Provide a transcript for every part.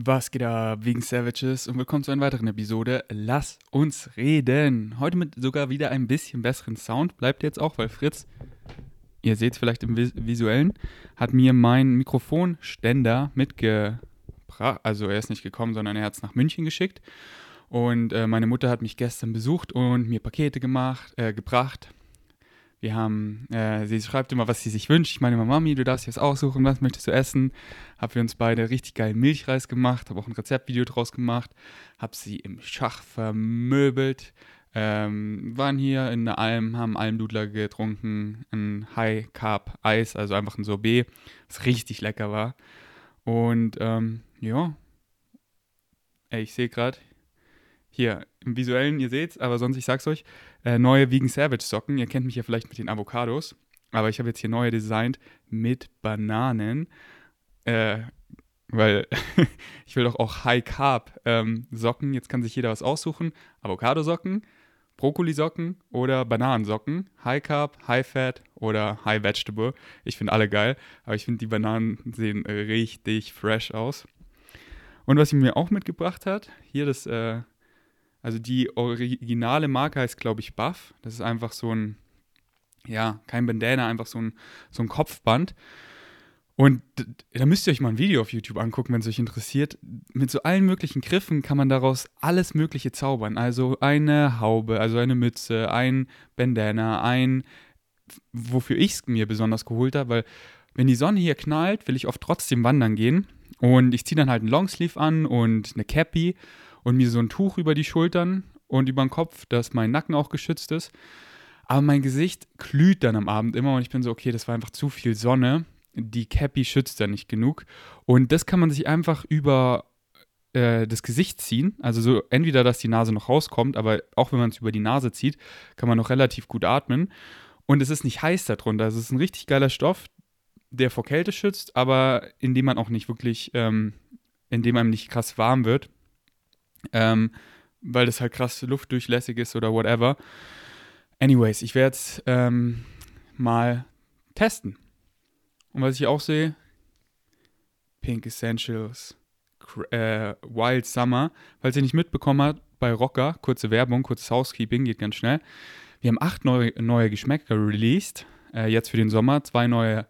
Was geht ab, wegen Savages und willkommen zu einer weiteren Episode Lass uns reden. Heute mit sogar wieder ein bisschen besseren Sound. Bleibt jetzt auch, weil Fritz, ihr seht es vielleicht im Vis Visuellen, hat mir meinen Mikrofonständer mitgebracht. Also er ist nicht gekommen, sondern er hat es nach München geschickt. Und äh, meine Mutter hat mich gestern besucht und mir Pakete gemacht, äh, gebracht. Wir haben, äh, sie schreibt immer, was sie sich wünscht. Ich meine immer, Mami, du darfst jetzt aussuchen, was möchtest du essen. Hab wir uns beide richtig geilen Milchreis gemacht, habe auch ein Rezeptvideo draus gemacht, hab sie im Schach vermöbelt. Ähm, waren hier in der Alm, haben Almdudler getrunken, ein High Carb Eis, also einfach ein Sorbet, was richtig lecker war. Und ähm, ja, Ey, ich sehe gerade, hier im visuellen, ihr seht's, aber sonst, ich sag's euch, äh, neue Vegan Savage Socken. Ihr kennt mich ja vielleicht mit den Avocados, aber ich habe jetzt hier neue designt mit Bananen, äh, weil ich will doch auch High Carb ähm, Socken. Jetzt kann sich jeder was aussuchen. Avocado-Socken, Brokkoli-Socken oder Bananensocken. High Carb, High Fat oder High Vegetable. Ich finde alle geil, aber ich finde die Bananen sehen richtig fresh aus. Und was sie mir auch mitgebracht hat, hier das äh, also die originale Marke heißt, glaube ich, Buff. Das ist einfach so ein, ja, kein Bandana, einfach so ein, so ein Kopfband. Und da müsst ihr euch mal ein Video auf YouTube angucken, wenn es euch interessiert. Mit so allen möglichen Griffen kann man daraus alles Mögliche zaubern. Also eine Haube, also eine Mütze, ein Bandana, ein, wofür ich es mir besonders geholt habe, weil wenn die Sonne hier knallt, will ich oft trotzdem wandern gehen. Und ich ziehe dann halt einen Longsleeve an und eine Cappy und mir so ein Tuch über die Schultern und über den Kopf, dass mein Nacken auch geschützt ist. Aber mein Gesicht glüht dann am Abend immer und ich bin so, okay, das war einfach zu viel Sonne. Die Cappy schützt dann nicht genug. Und das kann man sich einfach über äh, das Gesicht ziehen. Also so entweder, dass die Nase noch rauskommt, aber auch wenn man es über die Nase zieht, kann man noch relativ gut atmen. Und es ist nicht heiß darunter. Also es ist ein richtig geiler Stoff, der vor Kälte schützt, aber in dem man auch nicht wirklich, ähm, in dem einem nicht krass warm wird ähm, weil das halt krass luftdurchlässig ist oder whatever. Anyways, ich werde es ähm, mal testen. Und was ich auch sehe, Pink Essentials, äh, Wild Summer. Falls ihr nicht mitbekommen habt, bei Rocker, kurze Werbung, kurzes Housekeeping, geht ganz schnell. Wir haben acht neue, neue Geschmäcker released, äh, jetzt für den Sommer. Zwei neue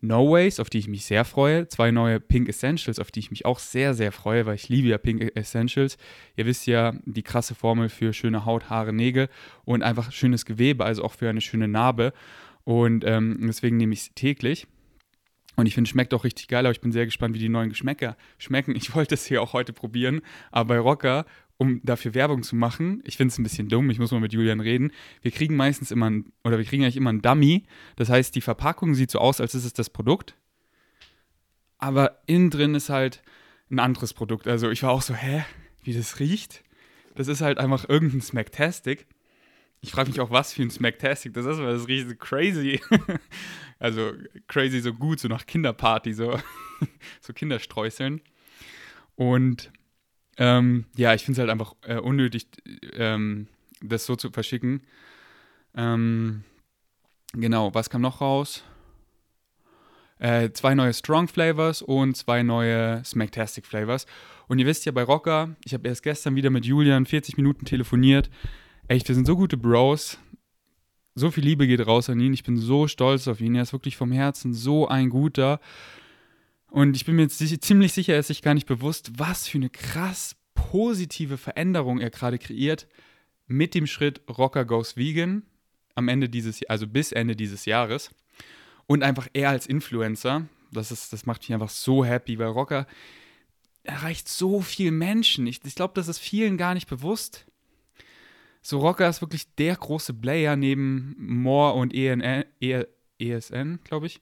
No Ways, auf die ich mich sehr freue. Zwei neue Pink Essentials, auf die ich mich auch sehr, sehr freue, weil ich liebe ja Pink Essentials. Ihr wisst ja, die krasse Formel für schöne Haut, Haare, Nägel und einfach schönes Gewebe, also auch für eine schöne Narbe. Und ähm, deswegen nehme ich es täglich. Und ich finde, es schmeckt auch richtig geil, aber ich bin sehr gespannt, wie die neuen Geschmäcker schmecken. Ich wollte es hier auch heute probieren, aber bei Rocker um dafür Werbung zu machen. Ich finde es ein bisschen dumm, ich muss mal mit Julian reden. Wir kriegen meistens immer, ein, oder wir kriegen eigentlich immer ein Dummy. Das heißt, die Verpackung sieht so aus, als ist es das Produkt. Aber innen drin ist halt ein anderes Produkt. Also ich war auch so, hä, wie das riecht? Das ist halt einfach irgendein Smacktastic. Ich frage mich auch, was für ein Smacktastic das ist, weil das riecht so crazy. also crazy so gut, so nach Kinderparty, so, so Kinderstreuseln. Und ähm, ja, ich finde es halt einfach äh, unnötig, ähm, das so zu verschicken. Ähm, genau, was kam noch raus? Äh, zwei neue Strong Flavors und zwei neue Smacktastic Flavors. Und ihr wisst ja bei Rocker, ich habe erst gestern wieder mit Julian 40 Minuten telefoniert. Echt, wir sind so gute Bros. So viel Liebe geht raus an ihn. Ich bin so stolz auf ihn. Er ist wirklich vom Herzen so ein guter. Und ich bin mir jetzt ziemlich sicher, er ist sich gar nicht bewusst, was für eine krass positive Veränderung er gerade kreiert mit dem Schritt Rocker Goes Vegan am Ende dieses, also bis Ende dieses Jahres. Und einfach er als Influencer, das, ist, das macht mich einfach so happy, weil Rocker erreicht so viele Menschen. Ich, ich glaube, das ist vielen gar nicht bewusst. So, Rocker ist wirklich der große Player neben Moore und ENN, e, ESN, glaube ich.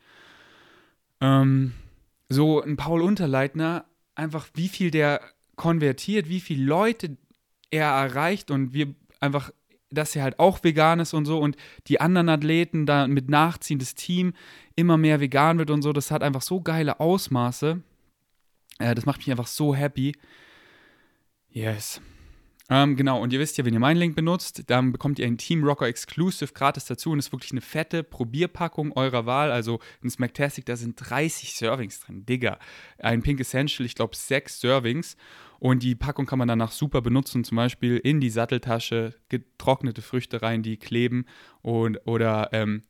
Ähm, so ein Paul Unterleitner, einfach wie viel der konvertiert, wie viele Leute er erreicht und wir einfach, dass er halt auch vegan ist und so und die anderen Athleten da mit nachziehen, das Team immer mehr vegan wird und so, das hat einfach so geile Ausmaße. Äh, das macht mich einfach so happy. Yes. Ähm, genau, und ihr wisst ja, wenn ihr meinen Link benutzt, dann bekommt ihr ein Team Rocker Exclusive gratis dazu und ist wirklich eine fette Probierpackung eurer Wahl. Also ein Smacktastic, da sind 30 Servings drin, Digga. Ein Pink Essential, ich glaube, sechs Servings. Und die Packung kann man danach super benutzen, zum Beispiel in die Satteltasche, getrocknete Früchte rein, die kleben und, oder ähm,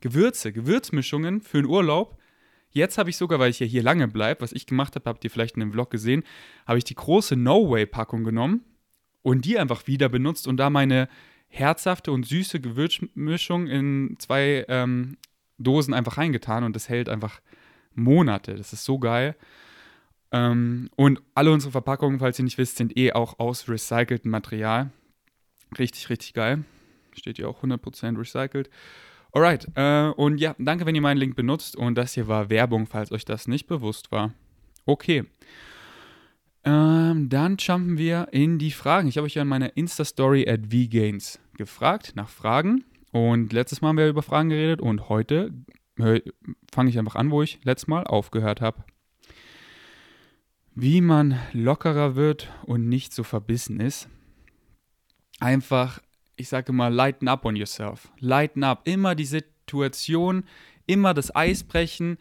Gewürze, Gewürzmischungen für den Urlaub. Jetzt habe ich sogar, weil ich ja hier lange bleibe, was ich gemacht habe, habt ihr vielleicht in dem Vlog gesehen, habe ich die große No Way Packung genommen und die einfach wieder benutzt und da meine herzhafte und süße Gewürzmischung in zwei ähm, Dosen einfach reingetan und das hält einfach Monate. Das ist so geil. Ähm, und alle unsere Verpackungen, falls ihr nicht wisst, sind eh auch aus recyceltem Material. Richtig, richtig geil. Steht hier auch 100% recycelt. Alright, äh, und ja, danke, wenn ihr meinen Link benutzt. Und das hier war Werbung, falls euch das nicht bewusst war. Okay. Ähm, dann jumpen wir in die Fragen. Ich habe euch ja in meiner Insta-Story at VGains gefragt nach Fragen. Und letztes Mal haben wir über Fragen geredet und heute fange ich einfach an, wo ich letztes Mal aufgehört habe. Wie man lockerer wird und nicht so verbissen ist. Einfach, ich sage mal, lighten up on yourself. Lighten up. Immer die Situation, immer das Eis brechen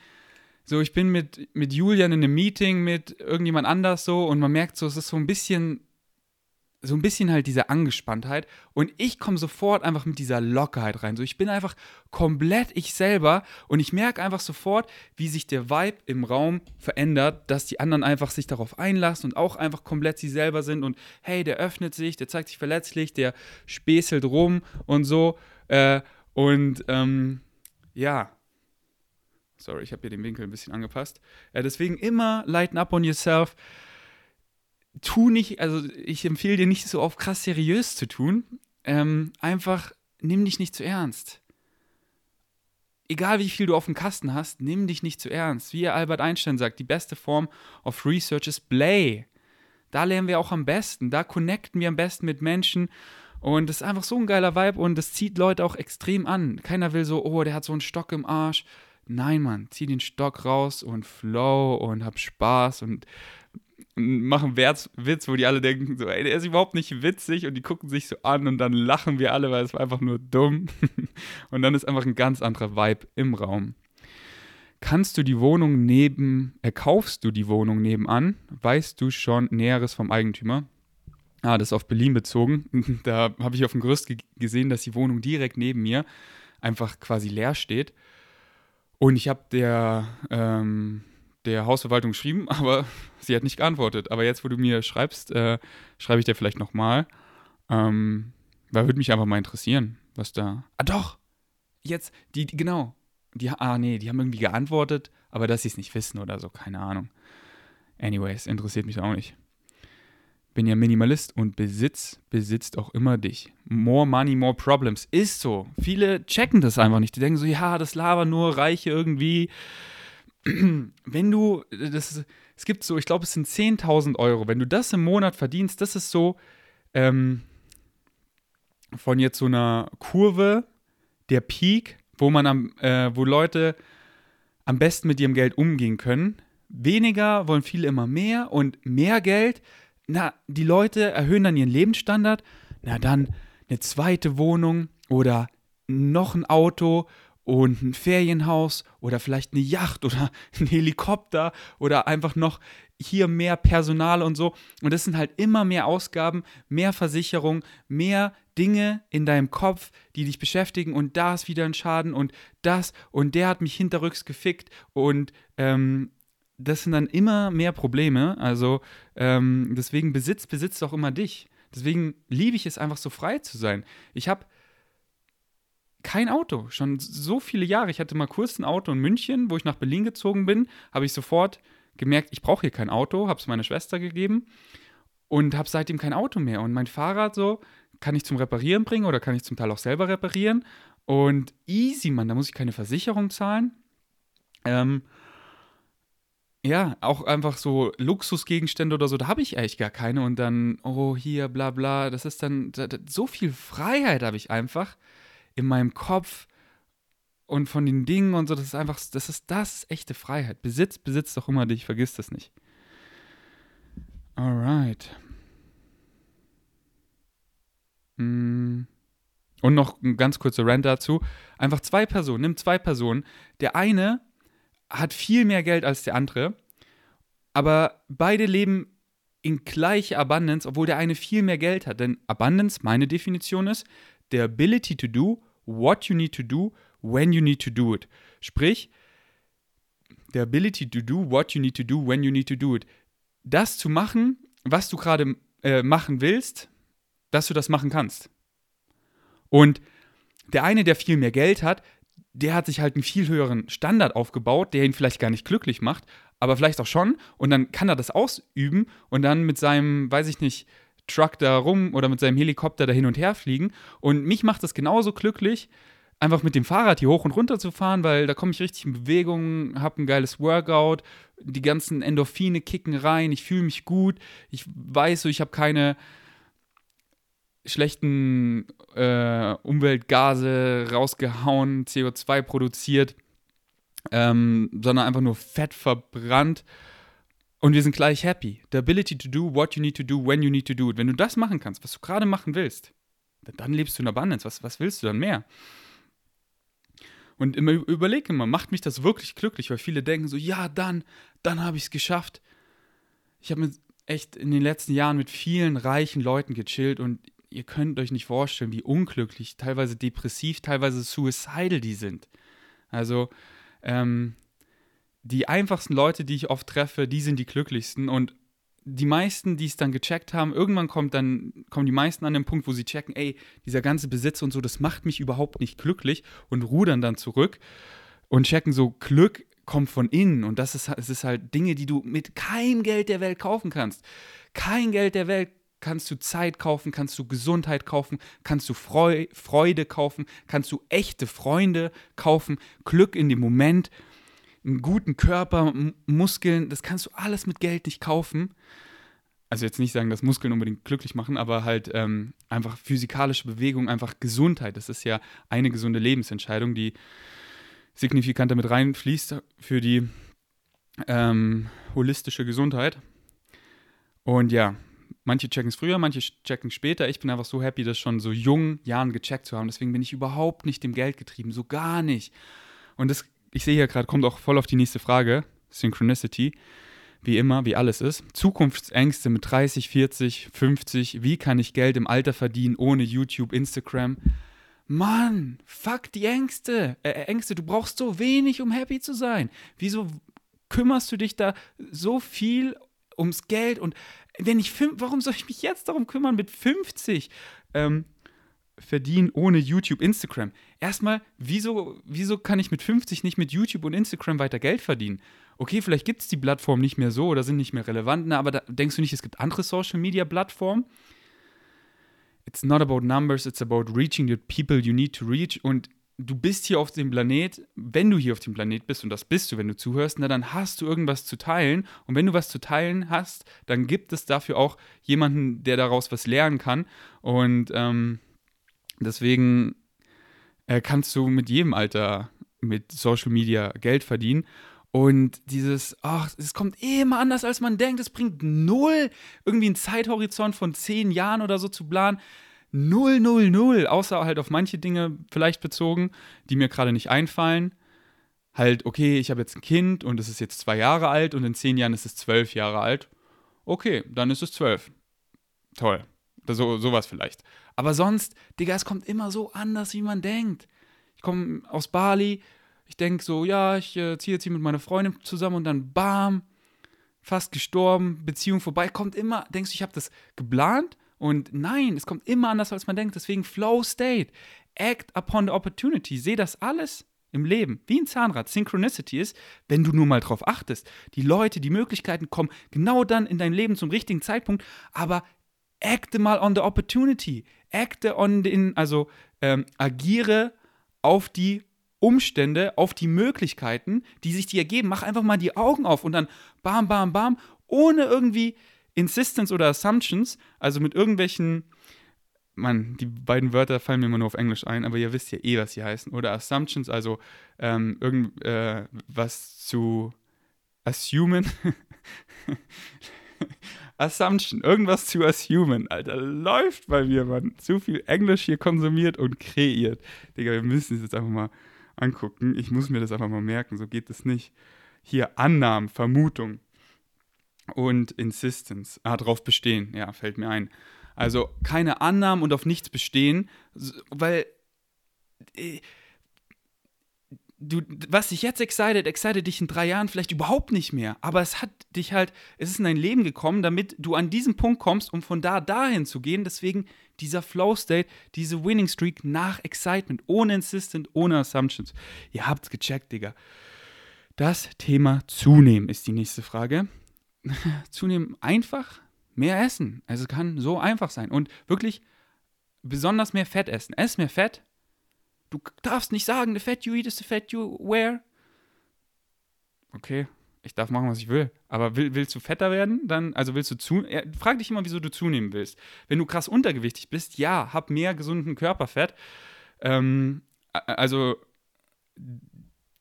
so, ich bin mit, mit Julian in einem Meeting mit irgendjemand anders so und man merkt so, es ist so ein bisschen, so ein bisschen halt diese Angespanntheit und ich komme sofort einfach mit dieser Lockerheit rein. So, ich bin einfach komplett ich selber und ich merke einfach sofort, wie sich der Vibe im Raum verändert, dass die anderen einfach sich darauf einlassen und auch einfach komplett sie selber sind und hey, der öffnet sich, der zeigt sich verletzlich, der späßelt rum und so. Äh, und ähm, ja, Sorry, ich habe hier den Winkel ein bisschen angepasst. Äh, deswegen immer lighten up on yourself. Tu nicht, also ich empfehle dir nicht so auf krass seriös zu tun. Ähm, einfach nimm dich nicht zu ernst. Egal wie viel du auf dem Kasten hast, nimm dich nicht zu ernst. Wie Albert Einstein sagt, die beste Form of Research ist Play. Da lernen wir auch am besten, da connecten wir am besten mit Menschen und das ist einfach so ein geiler Vibe und das zieht Leute auch extrem an. Keiner will so, oh, der hat so einen Stock im Arsch, Nein, Mann, zieh den Stock raus und flow und hab Spaß und mach einen Witz, wo die alle denken, so, ey, der ist überhaupt nicht witzig und die gucken sich so an und dann lachen wir alle, weil es war einfach nur dumm. und dann ist einfach ein ganz anderer Vibe im Raum. Kannst du die Wohnung neben, äh, kaufst du die Wohnung nebenan? Weißt du schon Näheres vom Eigentümer? Ah, das ist auf Berlin bezogen. da habe ich auf dem Gerüst gesehen, dass die Wohnung direkt neben mir einfach quasi leer steht. Und ich habe der, ähm, der Hausverwaltung geschrieben, aber sie hat nicht geantwortet. Aber jetzt, wo du mir schreibst, äh, schreibe ich dir vielleicht nochmal. Ähm, weil würde mich einfach mal interessieren, was da. Ah, doch! Jetzt, die, die genau. Die, ah, nee, die haben irgendwie geantwortet, aber dass sie es nicht wissen oder so, keine Ahnung. Anyways, interessiert mich auch nicht bin ja Minimalist und Besitz besitzt auch immer dich. More money, more problems. Ist so. Viele checken das einfach nicht. Die denken so, ja, das labern nur Reiche irgendwie. Wenn du, das, es gibt so, ich glaube, es sind 10.000 Euro. Wenn du das im Monat verdienst, das ist so ähm, von jetzt so einer Kurve, der Peak, wo man am, äh, wo Leute am besten mit ihrem Geld umgehen können. Weniger wollen viele immer mehr und mehr Geld na, die Leute erhöhen dann ihren Lebensstandard, na dann eine zweite Wohnung oder noch ein Auto und ein Ferienhaus oder vielleicht eine Yacht oder ein Helikopter oder einfach noch hier mehr Personal und so. Und das sind halt immer mehr Ausgaben, mehr Versicherung, mehr Dinge in deinem Kopf, die dich beschäftigen und da ist wieder ein Schaden und das und der hat mich hinterrücks gefickt und ähm, das sind dann immer mehr Probleme. Also ähm, deswegen Besitz besitzt auch immer dich. Deswegen liebe ich es einfach so frei zu sein. Ich habe kein Auto, schon so viele Jahre. Ich hatte mal kurz ein Auto in München, wo ich nach Berlin gezogen bin, habe ich sofort gemerkt, ich brauche hier kein Auto, habe es meiner Schwester gegeben und habe seitdem kein Auto mehr. Und mein Fahrrad so kann ich zum Reparieren bringen oder kann ich zum Teil auch selber reparieren. Und easy, Mann, da muss ich keine Versicherung zahlen. Ähm, ja, auch einfach so Luxusgegenstände oder so, da habe ich eigentlich gar keine. Und dann, oh, hier, bla bla, das ist dann, da, da, so viel Freiheit habe ich einfach in meinem Kopf und von den Dingen und so, das ist einfach, das ist das echte Freiheit. Besitz besitzt doch immer dich, vergiss das nicht. Alright. Und noch ein ganz kurzer Rant dazu. Einfach zwei Personen, nimm zwei Personen. Der eine hat viel mehr Geld als der andere, aber beide leben in gleicher Abundance, obwohl der eine viel mehr Geld hat. Denn Abundance, meine Definition ist, the ability to do what you need to do when you need to do it. Sprich, the ability to do what you need to do when you need to do it. Das zu machen, was du gerade äh, machen willst, dass du das machen kannst. Und der eine, der viel mehr Geld hat, der hat sich halt einen viel höheren Standard aufgebaut, der ihn vielleicht gar nicht glücklich macht, aber vielleicht auch schon. Und dann kann er das ausüben und dann mit seinem, weiß ich nicht, Truck da rum oder mit seinem Helikopter da hin und her fliegen. Und mich macht das genauso glücklich, einfach mit dem Fahrrad hier hoch und runter zu fahren, weil da komme ich richtig in Bewegung, habe ein geiles Workout, die ganzen Endorphine kicken rein, ich fühle mich gut, ich weiß so, ich habe keine schlechten äh, Umweltgase rausgehauen, CO2 produziert, ähm, sondern einfach nur Fett verbrannt. Und wir sind gleich happy. The ability to do what you need to do when you need to do it. Wenn du das machen kannst, was du gerade machen willst, dann lebst du in Abundance. Was, was willst du dann mehr? Und immer überleg immer, macht mich das wirklich glücklich? Weil viele denken so, ja, dann, dann habe ich es geschafft. Ich habe echt in den letzten Jahren mit vielen reichen Leuten gechillt und ihr könnt euch nicht vorstellen, wie unglücklich, teilweise depressiv, teilweise suicidal die sind. Also, ähm, die einfachsten Leute, die ich oft treffe, die sind die glücklichsten und die meisten, die es dann gecheckt haben, irgendwann kommt dann, kommen die meisten an den Punkt, wo sie checken, ey, dieser ganze Besitz und so, das macht mich überhaupt nicht glücklich und rudern dann zurück und checken so, Glück kommt von innen und das ist, es ist halt Dinge, die du mit keinem Geld der Welt kaufen kannst. Kein Geld der Welt kannst du Zeit kaufen, kannst du Gesundheit kaufen, kannst du Freu Freude kaufen, kannst du echte Freunde kaufen, Glück in dem Moment, einen guten Körper, Muskeln, das kannst du alles mit Geld nicht kaufen. Also jetzt nicht sagen, dass Muskeln unbedingt glücklich machen, aber halt ähm, einfach physikalische Bewegung, einfach Gesundheit. Das ist ja eine gesunde Lebensentscheidung, die signifikant damit reinfließt für die ähm, holistische Gesundheit. Und ja, Manche checken es früher, manche checken später. Ich bin einfach so happy, das schon so jungen Jahren gecheckt zu haben. Deswegen bin ich überhaupt nicht dem Geld getrieben, so gar nicht. Und das, ich sehe hier gerade, kommt auch voll auf die nächste Frage, Synchronicity. Wie immer, wie alles ist. Zukunftsängste mit 30, 40, 50. Wie kann ich Geld im Alter verdienen ohne YouTube, Instagram? Mann, fuck die Ängste. Äh, äh Ängste, du brauchst so wenig, um happy zu sein. Wieso kümmerst du dich da so viel ums Geld und wenn ich fünf, warum soll ich mich jetzt darum kümmern mit 50 ähm, verdienen ohne YouTube, Instagram? Erstmal, wieso, wieso kann ich mit 50 nicht mit YouTube und Instagram weiter Geld verdienen? Okay, vielleicht gibt es die Plattform nicht mehr so oder sind nicht mehr relevant, na, aber da, denkst du nicht, es gibt andere Social Media Plattformen? It's not about numbers, it's about reaching the people you need to reach. Und du bist hier auf dem Planet, wenn du hier auf dem Planet bist, und das bist du, wenn du zuhörst, na, dann hast du irgendwas zu teilen. Und wenn du was zu teilen hast, dann gibt es dafür auch jemanden, der daraus was lernen kann. Und ähm, deswegen äh, kannst du mit jedem Alter mit Social Media Geld verdienen. Und dieses, ach, es kommt immer anders, als man denkt. Es bringt null, irgendwie einen Zeithorizont von zehn Jahren oder so zu planen. Null, null, null, außer halt auf manche Dinge vielleicht bezogen, die mir gerade nicht einfallen. Halt, okay, ich habe jetzt ein Kind und es ist jetzt zwei Jahre alt und in zehn Jahren ist es zwölf Jahre alt. Okay, dann ist es zwölf. Toll. So, sowas vielleicht. Aber sonst, Digga, es kommt immer so anders, wie man denkt. Ich komme aus Bali, ich denke so, ja, ich äh, ziehe jetzt hier mit meiner Freundin zusammen und dann bam, fast gestorben, Beziehung vorbei. Kommt immer, denkst du, ich habe das geplant und nein, es kommt immer anders, als man denkt. Deswegen Flow State. Act upon the opportunity. Sehe das alles im Leben wie ein Zahnrad. Synchronicity ist, wenn du nur mal drauf achtest. Die Leute, die Möglichkeiten kommen genau dann in dein Leben zum richtigen Zeitpunkt. Aber acte mal on the opportunity. Acte on the, also ähm, agiere auf die Umstände, auf die Möglichkeiten, die sich dir ergeben. Mach einfach mal die Augen auf und dann bam, bam, bam, ohne irgendwie Insistence oder Assumptions, also mit irgendwelchen, man, die beiden Wörter fallen mir immer nur auf Englisch ein, aber ihr wisst ja eh, was sie heißen. Oder Assumptions, also ähm, irgend äh, zu assumen. Assumption, irgendwas zu assumen, Alter, läuft bei mir, Mann. Zu viel Englisch hier konsumiert und kreiert. Digga, wir müssen es jetzt einfach mal angucken. Ich muss mir das einfach mal merken, so geht es nicht. Hier Annahmen, Vermutung und Insistence. Ah, drauf bestehen, ja, fällt mir ein. Also keine Annahmen und auf nichts bestehen, weil äh, du, was dich jetzt excited, excited dich in drei Jahren vielleicht überhaupt nicht mehr. Aber es hat dich halt, es ist in dein Leben gekommen, damit du an diesen Punkt kommst, um von da dahin zu gehen. Deswegen dieser Flow State, diese Winning Streak nach Excitement, ohne Insistent, ohne Assumptions. Ihr habt's gecheckt, Digga. Das Thema Zunehmen ist die nächste Frage. Zunehmen einfach mehr essen. Also es kann so einfach sein. Und wirklich besonders mehr Fett essen. Ess mehr Fett, Du darfst nicht sagen, the fat you eat is the fat you wear. Okay, ich darf machen, was ich will. Aber will, willst du fetter werden? Dann, also willst du zu. Ja, frag dich immer, wieso du zunehmen willst. Wenn du krass untergewichtig bist, ja, hab mehr gesunden Körperfett. Ähm, also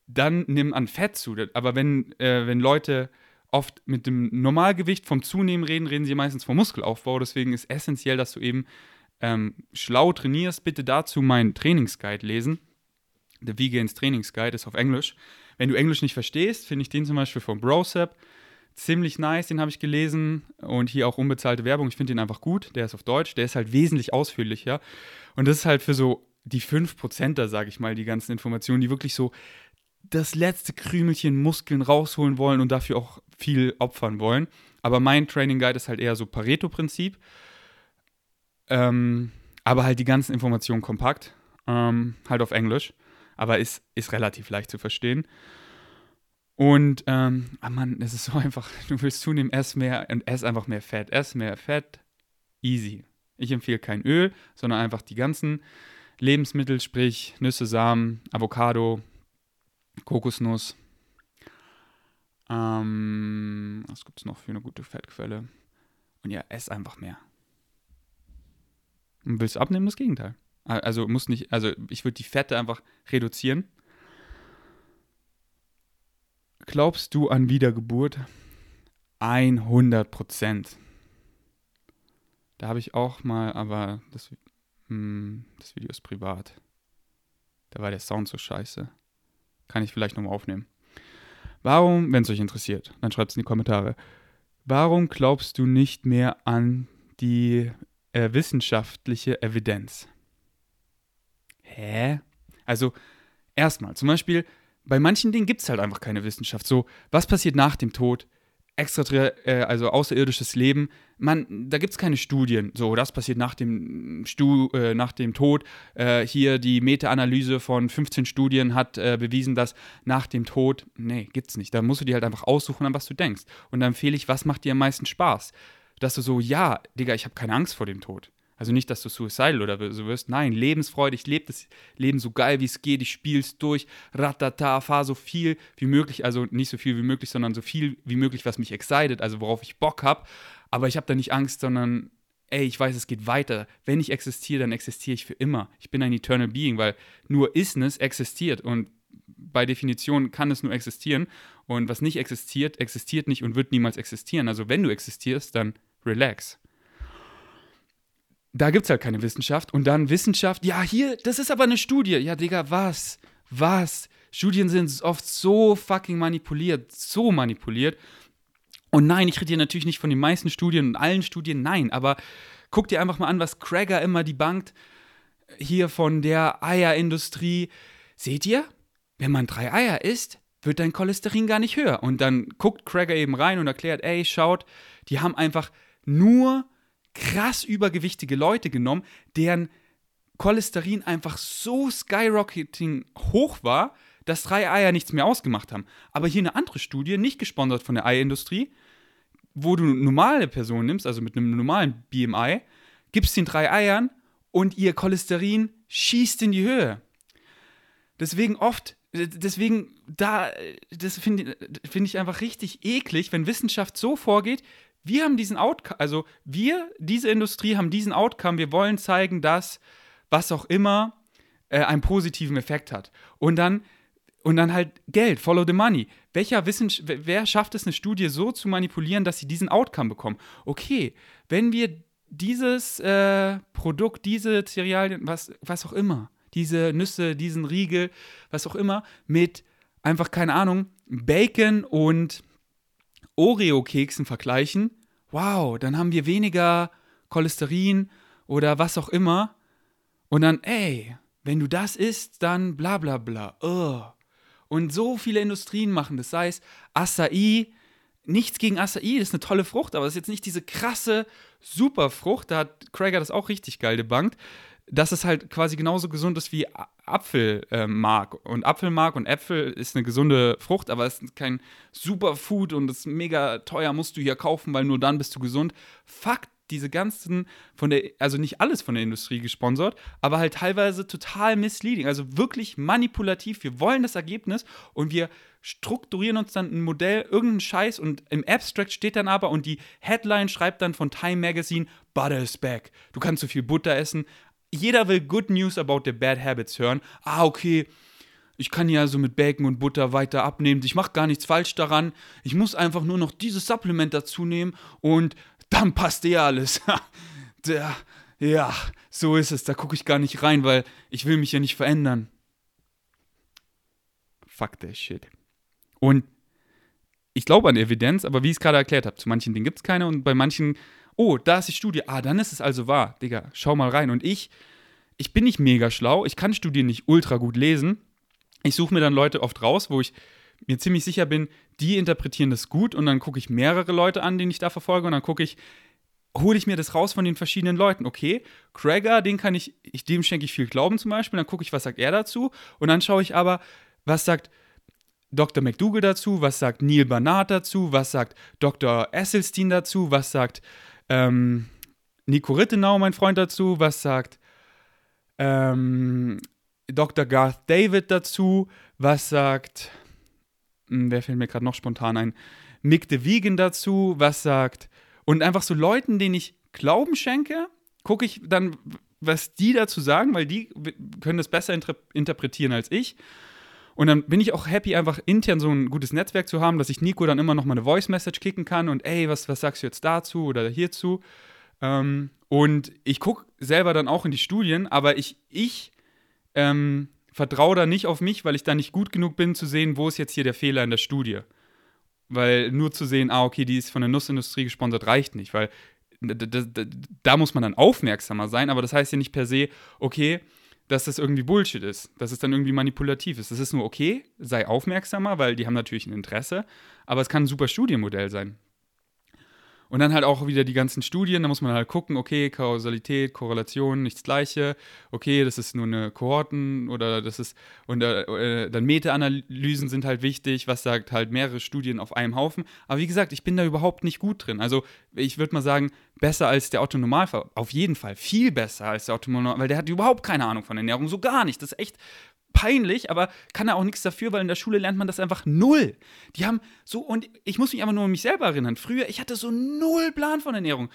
dann nimm an Fett zu. Aber wenn, äh, wenn Leute oft mit dem Normalgewicht vom Zunehmen reden, reden sie meistens vom Muskelaufbau. Deswegen ist essentiell, dass du eben ähm, schlau trainierst, bitte dazu meinen Trainingsguide lesen. Der Vegans Trainingsguide ist auf Englisch. Wenn du Englisch nicht verstehst, finde ich den zum Beispiel von Brosep ziemlich nice, den habe ich gelesen und hier auch unbezahlte Werbung. Ich finde den einfach gut. Der ist auf Deutsch, der ist halt wesentlich ausführlicher. Und das ist halt für so die 5%er, sage ich mal, die ganzen Informationen, die wirklich so das letzte Krümelchen Muskeln rausholen wollen und dafür auch viel opfern wollen. Aber mein Training Guide ist halt eher so Pareto-Prinzip. Ähm, aber halt die ganzen Informationen kompakt, ähm, halt auf Englisch, aber ist, ist relativ leicht zu verstehen. Und, ähm, ah Mann, es ist so einfach, du willst zunehmen, ess mehr und ess einfach mehr Fett. Ess mehr Fett, easy. Ich empfehle kein Öl, sondern einfach die ganzen Lebensmittel, sprich Nüsse, Samen, Avocado, Kokosnuss. Ähm, was gibt es noch für eine gute Fettquelle? Und ja, ess einfach mehr. Und willst abnehmen, das Gegenteil. Also muss nicht, also ich würde die Fette einfach reduzieren. Glaubst du an Wiedergeburt? 100 Prozent. Da habe ich auch mal, aber das, mh, hm, das Video ist privat. Da war der Sound so scheiße. Kann ich vielleicht nochmal aufnehmen. Warum, wenn es euch interessiert, dann schreibt es in die Kommentare. Warum glaubst du nicht mehr an die äh, wissenschaftliche Evidenz. Hä? Also, erstmal, zum Beispiel, bei manchen Dingen gibt es halt einfach keine Wissenschaft. So, was passiert nach dem Tod? Extra, äh, also außerirdisches Leben. Man, da gibt es keine Studien. So, das passiert nach dem, Stu, äh, nach dem Tod. Äh, hier die Meta-Analyse von 15 Studien hat äh, bewiesen, dass nach dem Tod, nee, gibt's nicht. Da musst du dir halt einfach aussuchen, an was du denkst. Und dann empfehle ich, was macht dir am meisten Spaß? dass du so, ja, Digga, ich habe keine Angst vor dem Tod. Also nicht, dass du suicidal oder so wirst. Nein, Lebensfreude, ich lebe das Leben so geil, wie es geht, ich spiele es durch, ratata, fahr so viel wie möglich, also nicht so viel wie möglich, sondern so viel wie möglich, was mich excited, also worauf ich Bock habe. Aber ich habe da nicht Angst, sondern ey, ich weiß, es geht weiter. Wenn ich existiere, dann existiere ich für immer. Ich bin ein Eternal Being, weil nur Isness existiert und bei Definition kann es nur existieren und was nicht existiert, existiert nicht und wird niemals existieren. Also wenn du existierst, dann relax. Da gibt es halt keine Wissenschaft. Und dann Wissenschaft, ja, hier, das ist aber eine Studie. Ja, Digga, was? Was? Studien sind oft so fucking manipuliert, so manipuliert. Und nein, ich rede hier natürlich nicht von den meisten Studien und allen Studien, nein, aber guck dir einfach mal an, was Crager immer debunked hier von der Eierindustrie. Seht ihr? Wenn man drei Eier isst, wird dein Cholesterin gar nicht höher. Und dann guckt Crager eben rein und erklärt, ey, schaut, die haben einfach nur krass übergewichtige Leute genommen, deren Cholesterin einfach so skyrocketing hoch war, dass drei Eier nichts mehr ausgemacht haben. Aber hier eine andere Studie, nicht gesponsert von der Eiindustrie, wo du normale Personen nimmst, also mit einem normalen BMI, gibst den drei Eiern und ihr Cholesterin schießt in die Höhe. Deswegen oft, deswegen da, das finde find ich einfach richtig eklig, wenn Wissenschaft so vorgeht, wir haben diesen Outcome, also wir, diese Industrie haben diesen Outcome, wir wollen zeigen, dass was auch immer äh, einen positiven Effekt hat. Und dann Und dann halt Geld, follow the money. Welcher Wissens wer schafft es, eine Studie so zu manipulieren, dass sie diesen Outcome bekommen? Okay, wenn wir dieses äh, Produkt, diese Cerealien, was, was auch immer, diese Nüsse, diesen Riegel, was auch immer, mit einfach, keine Ahnung, Bacon und Oreo-Keksen vergleichen, wow, dann haben wir weniger Cholesterin oder was auch immer. Und dann, ey, wenn du das isst, dann bla bla bla. Oh. Und so viele Industrien machen das, sei es Acai, nichts gegen Acai, das ist eine tolle Frucht, aber das ist jetzt nicht diese krasse Superfrucht, da hat Krager das auch richtig geil debunked, dass es halt quasi genauso gesund ist wie Apfelmark. Äh, und Apfelmark und Äpfel ist eine gesunde Frucht, aber es ist kein Superfood und es ist mega teuer, musst du hier kaufen, weil nur dann bist du gesund. Fakt diese ganzen von der, also nicht alles von der Industrie gesponsert, aber halt teilweise total misleading, also wirklich manipulativ. Wir wollen das Ergebnis und wir strukturieren uns dann ein Modell, irgendeinen Scheiß und im Abstract steht dann aber und die Headline schreibt dann von Time Magazine, Butter is back. Du kannst so viel Butter essen. Jeder will Good News about the Bad Habits hören. Ah, okay, ich kann ja so mit Bacon und Butter weiter abnehmen. Ich mache gar nichts falsch daran. Ich muss einfach nur noch dieses Supplement dazu nehmen und dann passt eh alles. Der, ja, so ist es. Da gucke ich gar nicht rein, weil ich will mich ja nicht verändern. Fuck that shit. Und ich glaube an Evidenz, aber wie ich es gerade erklärt habe, zu manchen Dingen gibt es keine und bei manchen, oh, da ist die Studie. Ah, dann ist es also wahr. Digga, schau mal rein. Und ich, ich bin nicht mega schlau. Ich kann Studien nicht ultra gut lesen. Ich suche mir dann Leute oft raus, wo ich mir ziemlich sicher bin, die interpretieren das gut und dann gucke ich mehrere Leute an, den ich da verfolge und dann gucke ich, hole ich mir das raus von den verschiedenen Leuten. Okay, Krager, den kann ich, ich dem schenke ich viel Glauben zum Beispiel, dann gucke ich, was sagt er dazu und dann schaue ich aber, was sagt Dr. McDougall dazu, was sagt Neil Barnard dazu, was sagt Dr. Esselstein dazu, was sagt ähm, Nico Rittenau, mein Freund, dazu, was sagt ähm, Dr. Garth David dazu, was sagt hm, wer fällt mir gerade noch spontan ein? Mick the Vegan dazu, was sagt. Und einfach so Leuten, denen ich Glauben schenke, gucke ich dann, was die dazu sagen, weil die können das besser inter interpretieren als ich. Und dann bin ich auch happy, einfach intern so ein gutes Netzwerk zu haben, dass ich Nico dann immer noch mal eine Voice-Message kicken kann und ey, was, was sagst du jetzt dazu oder hierzu? Ähm, und ich gucke selber dann auch in die Studien, aber ich, ich ähm, vertraue da nicht auf mich, weil ich da nicht gut genug bin, zu sehen, wo ist jetzt hier der Fehler in der Studie. Weil nur zu sehen, ah, okay, die ist von der Nussindustrie gesponsert, reicht nicht, weil da, da, da muss man dann aufmerksamer sein, aber das heißt ja nicht per se, okay, dass das irgendwie Bullshit ist, dass es dann irgendwie manipulativ ist. Das ist nur okay, sei aufmerksamer, weil die haben natürlich ein Interesse, aber es kann ein super Studienmodell sein. Und dann halt auch wieder die ganzen Studien, da muss man halt gucken, okay, Kausalität, Korrelation, nichts Gleiche, okay, das ist nur eine Kohorten oder das ist, und äh, dann Meta-Analysen sind halt wichtig, was sagt halt mehrere Studien auf einem Haufen. Aber wie gesagt, ich bin da überhaupt nicht gut drin. Also ich würde mal sagen, besser als der Autonomalfahrer, auf jeden Fall, viel besser als der Autonomalfahrer, weil der hat überhaupt keine Ahnung von Ernährung, so gar nicht. Das ist echt peinlich, aber kann er auch nichts dafür, weil in der Schule lernt man das einfach null. Die haben so, und ich muss mich einfach nur an mich selber erinnern. Früher, ich hatte so null Plan von Ernährung.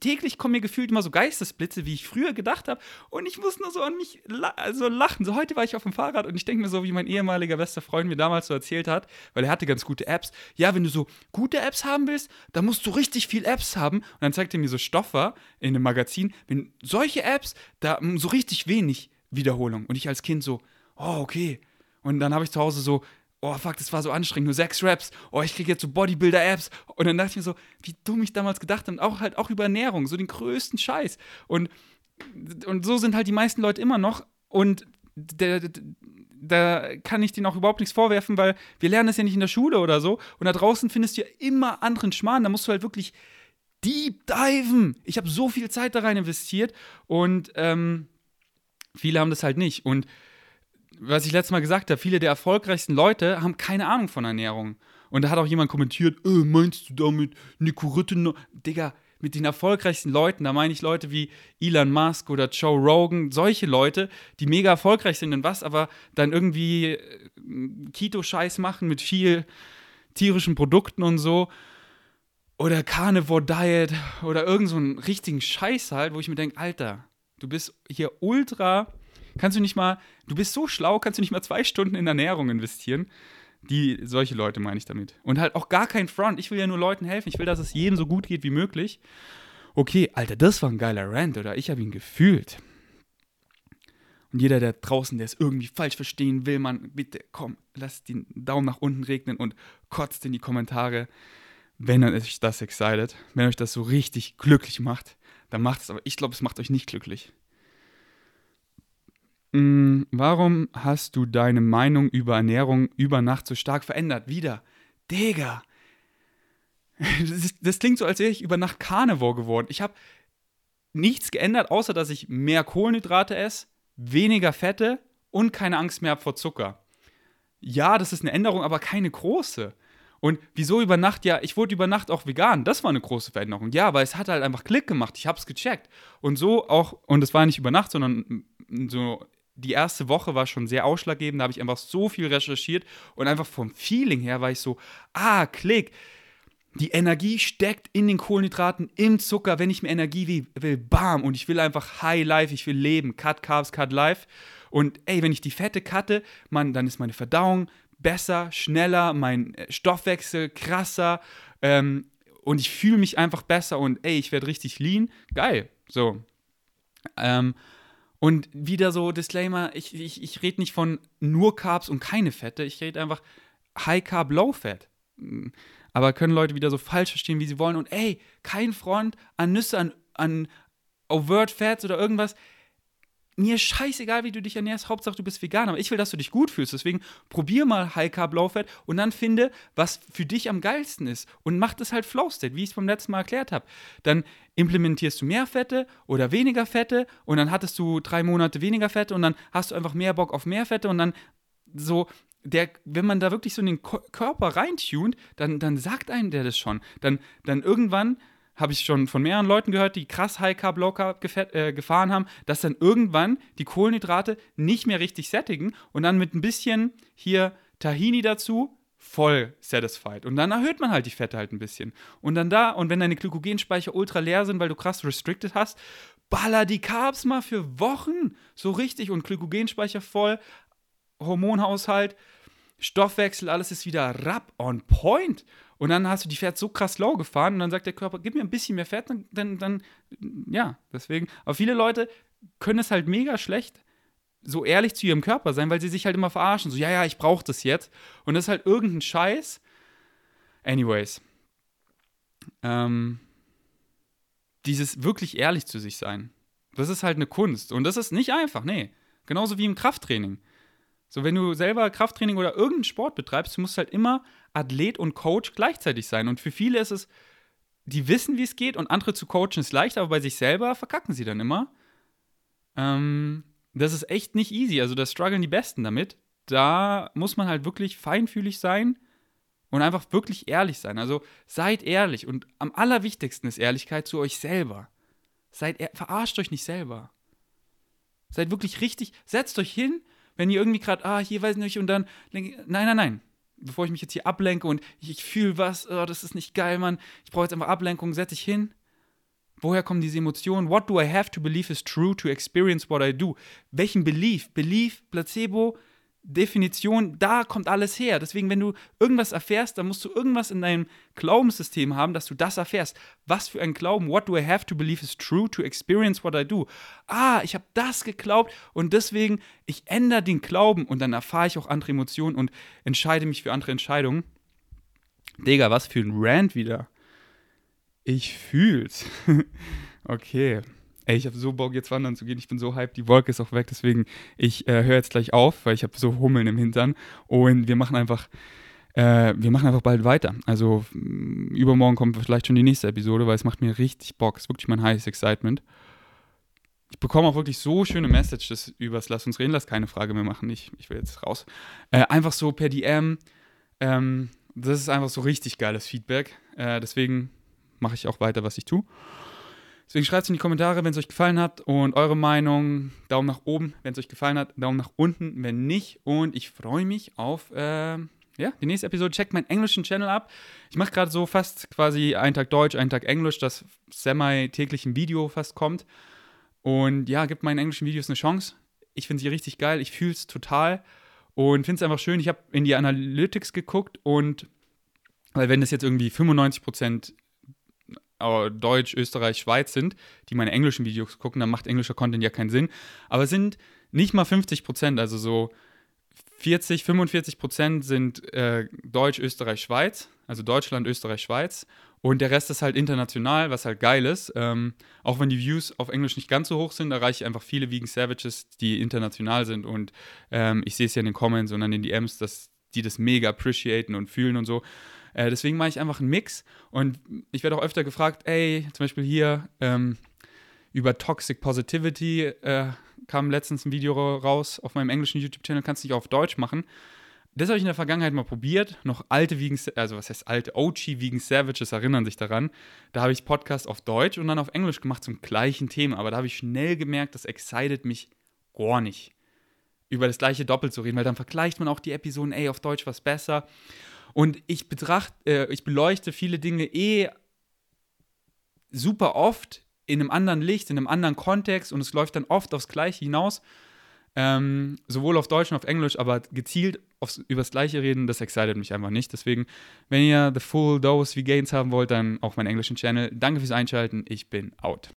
Täglich kommen mir gefühlt immer so Geistesblitze, wie ich früher gedacht habe. Und ich muss nur so an mich la also lachen. So heute war ich auf dem Fahrrad und ich denke mir so, wie mein ehemaliger bester Freund mir damals so erzählt hat, weil er hatte ganz gute Apps. Ja, wenn du so gute Apps haben willst, dann musst du richtig viel Apps haben. Und dann zeigt er mir so Stoffer in einem Magazin. Wenn solche Apps, da so richtig wenig Wiederholung. Und ich als Kind so, oh, okay. Und dann habe ich zu Hause so, oh fuck, das war so anstrengend, nur sechs Raps, oh, ich kriege jetzt so Bodybuilder-Apps. Und dann dachte ich mir so, wie dumm ich damals gedacht habe, und auch halt auch über Ernährung, so den größten Scheiß. Und, und so sind halt die meisten Leute immer noch. Und da, da kann ich denen auch überhaupt nichts vorwerfen, weil wir lernen das ja nicht in der Schule oder so. Und da draußen findest du ja immer anderen Schmarrn. Da musst du halt wirklich deep diven. Ich habe so viel Zeit da rein investiert und ähm, viele haben das halt nicht. Und was ich letztes Mal gesagt habe, viele der erfolgreichsten Leute haben keine Ahnung von Ernährung. Und da hat auch jemand kommentiert, äh, meinst du damit Nico Rütten? Digga, mit den erfolgreichsten Leuten, da meine ich Leute wie Elon Musk oder Joe Rogan, solche Leute, die mega erfolgreich sind in was, aber dann irgendwie äh, Keto-Scheiß machen mit viel tierischen Produkten und so. Oder Carnivore Diet oder irgend so einen richtigen Scheiß halt, wo ich mir denke, Alter, du bist hier ultra Kannst du nicht mal, du bist so schlau, kannst du nicht mal zwei Stunden in Ernährung investieren? Die, solche Leute meine ich damit. Und halt auch gar kein Front. Ich will ja nur Leuten helfen. Ich will, dass es jedem so gut geht wie möglich. Okay, Alter, das war ein geiler Rant, oder? Ich habe ihn gefühlt. Und jeder, der draußen, der es irgendwie falsch verstehen will, man, bitte, komm, lass den Daumen nach unten regnen und kotzt in die Kommentare, wenn euch das excited, wenn euch das so richtig glücklich macht, dann macht es, aber ich glaube, es macht euch nicht glücklich. Hm, warum hast du deine Meinung über Ernährung über Nacht so stark verändert? Wieder. Digga. Das, ist, das klingt so, als wäre ich über Nacht Carnivore geworden. Ich habe nichts geändert, außer dass ich mehr Kohlenhydrate esse, weniger Fette und keine Angst mehr habe vor Zucker. Ja, das ist eine Änderung, aber keine große. Und wieso über Nacht? Ja, ich wurde über Nacht auch vegan. Das war eine große Veränderung. Ja, weil es hat halt einfach Klick gemacht. Ich habe es gecheckt. Und so auch, und es war nicht über Nacht, sondern so die erste Woche war schon sehr ausschlaggebend. Da habe ich einfach so viel recherchiert und einfach vom Feeling her war ich so, ah, Klick. Die Energie steckt in den Kohlenhydraten, im Zucker. Wenn ich mir Energie will, will, bam. Und ich will einfach High Life, ich will leben. Cut Carbs, Cut Life. Und ey, wenn ich die Fette cutte, man, dann ist meine Verdauung besser, schneller, mein äh, Stoffwechsel krasser. Ähm, und ich fühle mich einfach besser und ey, ich werde richtig lean. Geil. So. Ähm, und wieder so Disclaimer, ich, ich, ich rede nicht von nur Carbs und keine Fette, ich rede einfach High Carb, Low Fat. Hm. Aber können Leute wieder so falsch verstehen, wie sie wollen. Und ey, kein Front an Nüsse, an, an Overt Fats oder irgendwas mir scheißegal, wie du dich ernährst, Hauptsache du bist vegan, aber ich will, dass du dich gut fühlst. Deswegen probier mal High Carb Fat und dann finde, was für dich am geilsten ist und mach das halt Flow State, wie ich es beim letzten Mal erklärt habe. Dann implementierst du mehr Fette oder weniger Fette und dann hattest du drei Monate weniger Fette und dann hast du einfach mehr Bock auf mehr Fette und dann so der, wenn man da wirklich so in den Körper reintunt, dann, dann sagt einem der das schon. Dann, dann irgendwann habe ich schon von mehreren Leuten gehört, die krass High Carb, Low Carb äh, gefahren haben, dass dann irgendwann die Kohlenhydrate nicht mehr richtig sättigen und dann mit ein bisschen hier Tahini dazu voll satisfied. Und dann erhöht man halt die Fette halt ein bisschen. Und dann da, und wenn deine Glykogenspeicher ultra leer sind, weil du krass restricted hast, baller die Carbs mal für Wochen so richtig und Glykogenspeicher voll, Hormonhaushalt, Stoffwechsel, alles ist wieder rap on point. Und dann hast du die Pferd so krass low gefahren und dann sagt der Körper, gib mir ein bisschen mehr Fett, dann, dann, dann ja, deswegen. Aber viele Leute können es halt mega schlecht so ehrlich zu ihrem Körper sein, weil sie sich halt immer verarschen. So, ja, ja, ich brauche das jetzt. Und das ist halt irgendein Scheiß. Anyways. Ähm, dieses wirklich ehrlich zu sich sein, das ist halt eine Kunst. Und das ist nicht einfach, nee. Genauso wie im Krafttraining. So, wenn du selber Krafttraining oder irgendeinen Sport betreibst, du musst halt immer Athlet und Coach gleichzeitig sein. Und für viele ist es, die wissen, wie es geht und andere zu coachen ist leicht, aber bei sich selber verkacken sie dann immer. Ähm, das ist echt nicht easy. Also da strugglen die Besten damit. Da muss man halt wirklich feinfühlig sein und einfach wirklich ehrlich sein. Also seid ehrlich und am allerwichtigsten ist Ehrlichkeit zu euch selber. Seid, verarscht euch nicht selber. Seid wirklich richtig, setzt euch hin wenn ihr irgendwie gerade, ah, hier weiß ich nicht, und dann, nein, nein, nein, bevor ich mich jetzt hier ablenke und ich, ich fühle was, oh, das ist nicht geil, Mann, ich brauche jetzt einfach Ablenkung, setze ich hin. Woher kommen diese Emotionen? What do I have to believe is true to experience what I do? Welchen Belief? Belief, Placebo, Definition, da kommt alles her. Deswegen, wenn du irgendwas erfährst, dann musst du irgendwas in deinem Glaubenssystem haben, dass du das erfährst. Was für ein Glauben? What do I have to believe is true to experience what I do? Ah, ich habe das geglaubt und deswegen, ich ändere den Glauben und dann erfahre ich auch andere Emotionen und entscheide mich für andere Entscheidungen. Digga, was für ein Rant wieder. Ich fühl's. okay. Ey, ich habe so Bock, jetzt wandern zu gehen. Ich bin so hyped, die Wolke ist auch weg. Deswegen, ich äh, höre jetzt gleich auf, weil ich habe so Hummeln im Hintern. Und wir machen einfach, äh, wir machen einfach bald weiter. Also übermorgen kommt vielleicht schon die nächste Episode, weil es macht mir richtig Bock. Es ist wirklich mein highest Excitement. Ich bekomme auch wirklich so schöne Messages übers Lass uns reden, lass keine Frage mehr machen. Ich, ich will jetzt raus. Äh, einfach so per DM. Ähm, das ist einfach so richtig geiles Feedback. Äh, deswegen mache ich auch weiter, was ich tue. Deswegen schreibt es in die Kommentare, wenn es euch gefallen hat und eure Meinung. Daumen nach oben, wenn es euch gefallen hat. Daumen nach unten, wenn nicht. Und ich freue mich auf äh, ja, die nächste Episode. Checkt meinen englischen Channel ab. Ich mache gerade so fast quasi einen Tag Deutsch, einen Tag Englisch, das semi-täglich ein Video fast kommt. Und ja, gibt meinen englischen Videos eine Chance. Ich finde sie richtig geil. Ich fühle es total und finde es einfach schön. Ich habe in die Analytics geguckt und, weil wenn das jetzt irgendwie 95 Prozent äh, Deutsch, Österreich, Schweiz sind, die meine englischen Videos gucken, dann macht englischer Content ja keinen Sinn. Aber es sind nicht mal 50 Prozent, also so 40, 45 Prozent sind äh, Deutsch, Österreich, Schweiz, also Deutschland, Österreich, Schweiz. Und der Rest ist halt international, was halt geil ist. Ähm, auch wenn die Views auf Englisch nicht ganz so hoch sind, erreiche ich einfach viele Vegan Savages, die international sind. Und ähm, ich sehe es ja in den Comments und an den DMs, dass die das mega appreciaten und fühlen und so. Äh, deswegen mache ich einfach einen Mix. Und ich werde auch öfter gefragt, ey, zum Beispiel hier ähm, über Toxic Positivity äh, kam letztens ein Video raus auf meinem englischen YouTube-Channel, kannst du nicht auf Deutsch machen. Das habe ich in der Vergangenheit mal probiert. Noch alte Vegan, also was heißt alte, OG Vegan Savages erinnern sich daran. Da habe ich Podcast auf Deutsch und dann auf Englisch gemacht zum gleichen Thema. Aber da habe ich schnell gemerkt, das excited mich gar nicht, über das gleiche doppelt zu reden, weil dann vergleicht man auch die Episoden, ey, auf Deutsch was besser. Und ich betrachte, äh, ich beleuchte viele Dinge eh super oft in einem anderen Licht, in einem anderen Kontext und es läuft dann oft aufs Gleiche hinaus. Ähm, sowohl auf Deutsch und auf Englisch, aber gezielt aufs, übers Gleiche reden, das excited mich einfach nicht. Deswegen, wenn ihr the full dose wie Gains haben wollt, dann auf meinen englischen Channel. Danke fürs Einschalten. Ich bin out.